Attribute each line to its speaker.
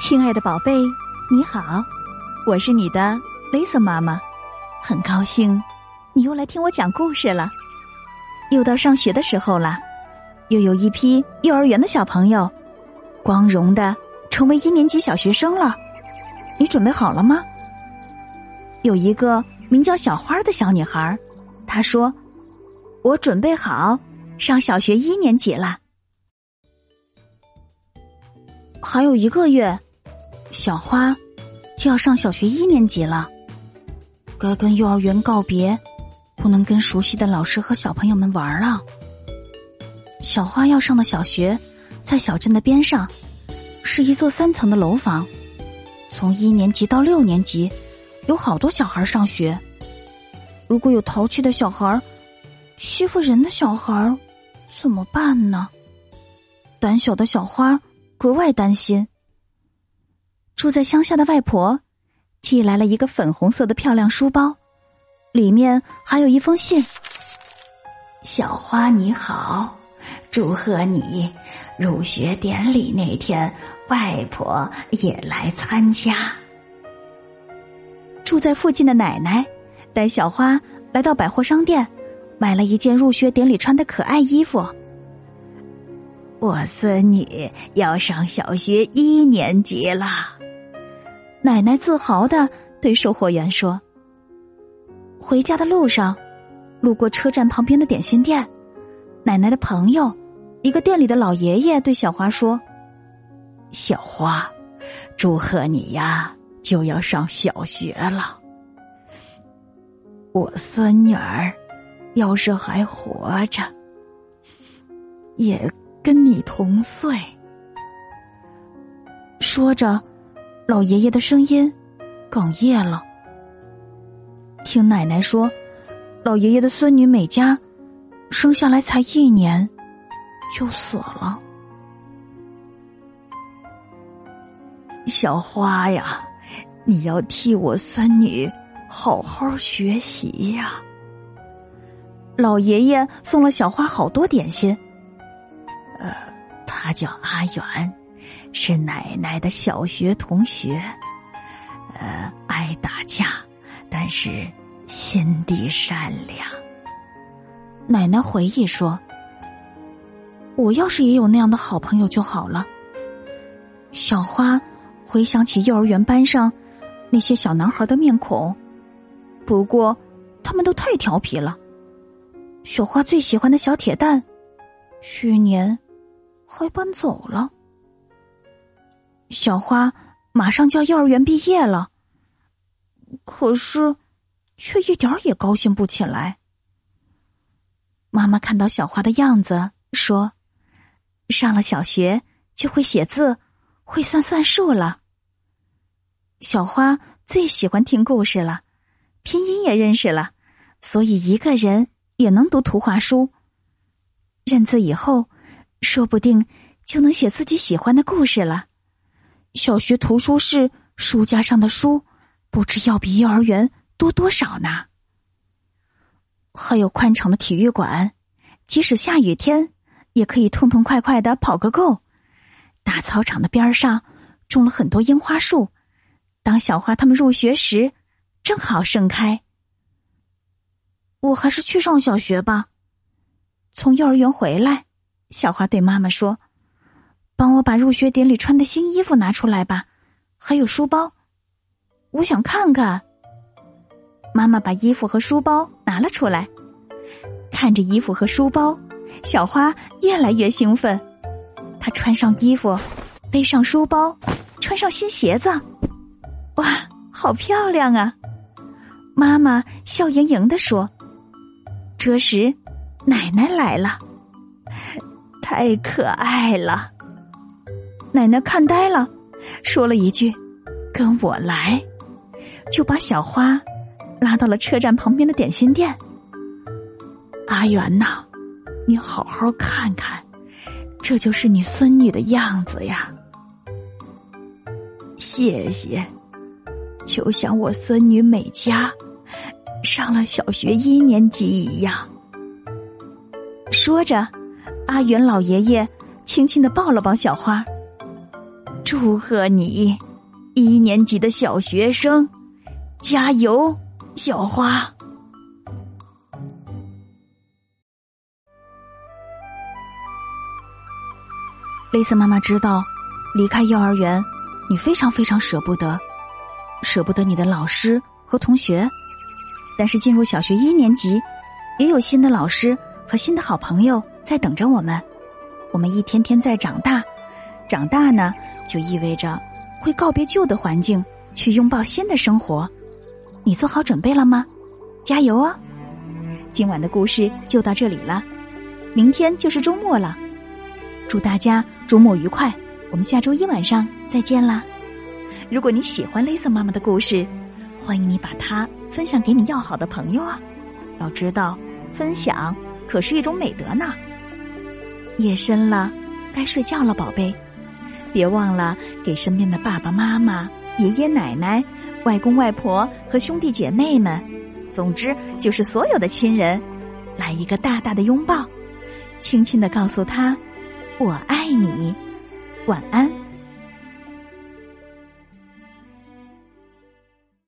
Speaker 1: 亲爱的宝贝，你好，我是你的 Lisa 妈妈，很高兴你又来听我讲故事了。又到上学的时候了，又有一批幼儿园的小朋友光荣的成为一年级小学生了。你准备好了吗？有一个名叫小花的小女孩，她说：“我准备好上小学一年级了。”还有一个月，小花就要上小学一年级了，该跟幼儿园告别，不能跟熟悉的老师和小朋友们玩了。小花要上的小学在小镇的边上，是一座三层的楼房。从一年级到六年级，有好多小孩上学。如果有淘气的小孩欺负人的小孩怎么办呢？胆小的小花。格外担心。住在乡下的外婆寄来了一个粉红色的漂亮书包，里面还有一封信。小花你好，祝贺你入学典礼那天，外婆也来参加。住在附近的奶奶带小花来到百货商店，买了一件入学典礼穿的可爱衣服。我孙女要上小学一年级了，奶奶自豪的对售货员说。回家的路上，路过车站旁边的点心店，奶奶的朋友，一个店里的老爷爷对小花说：“小花，祝贺你呀，就要上小学了。我孙女儿要是还活着，也。”跟你同岁，说着，老爷爷的声音哽咽了。听奶奶说，老爷爷的孙女美嘉生下来才一年就死了。小花呀，你要替我孙女好好学习呀！老爷爷送了小花好多点心。呃，他叫阿远，是奶奶的小学同学。呃，爱打架，但是心地善良。奶奶回忆说：“我要是也有那样的好朋友就好了。”小花回想起幼儿园班上那些小男孩的面孔，不过他们都太调皮了。小花最喜欢的小铁蛋，去年。还搬走了。小花马上就要幼儿园毕业了，可是却一点也高兴不起来。妈妈看到小花的样子，说：“上了小学就会写字，会算算数了。”小花最喜欢听故事了，拼音也认识了，所以一个人也能读图画书。认字以后。说不定就能写自己喜欢的故事了。小学图书室书架上的书，不知要比幼儿园多多少呢。还有宽敞的体育馆，即使下雨天也可以痛痛快快的跑个够。大操场的边上种了很多樱花树，当小花他们入学时，正好盛开。我还是去上小学吧。从幼儿园回来。小花对妈妈说：“帮我把入学典礼穿的新衣服拿出来吧，还有书包，我想看看。”妈妈把衣服和书包拿了出来，看着衣服和书包，小花越来越兴奋。她穿上衣服，背上书包，穿上新鞋子，哇，好漂亮啊！妈妈笑盈盈的说。这时，奶奶来了。太可爱了，奶奶看呆了，说了一句：“跟我来。”就把小花拉到了车站旁边的点心店。阿元呐，你好好看看，这就是你孙女的样子呀。谢谢，就像我孙女美嘉上了小学一年级一样。说着。阿元老爷爷轻轻的抱了抱小花，祝贺你，一年级的小学生，加油，小花！蕾丝妈妈知道，离开幼儿园，你非常非常舍不得，舍不得你的老师和同学。但是进入小学一年级，也有新的老师和新的好朋友在等着我们。我们一天天在长大，长大呢，就意味着会告别旧的环境，去拥抱新的生活。你做好准备了吗？加油哦！今晚的故事就到这里了，明天就是周末了。祝大家周末愉快！我们下周一晚上再见啦！如果你喜欢蕾丝妈妈的故事，欢迎你把它分享给你要好的朋友啊！要知道，分享可是一种美德呢。夜深了，该睡觉了，宝贝，别忘了给身边的爸爸妈妈、爷爷奶奶、外公外婆和兄弟姐妹们，总之就是所有的亲人，来一个大大的拥抱，轻轻的告诉他。我爱你，晚安。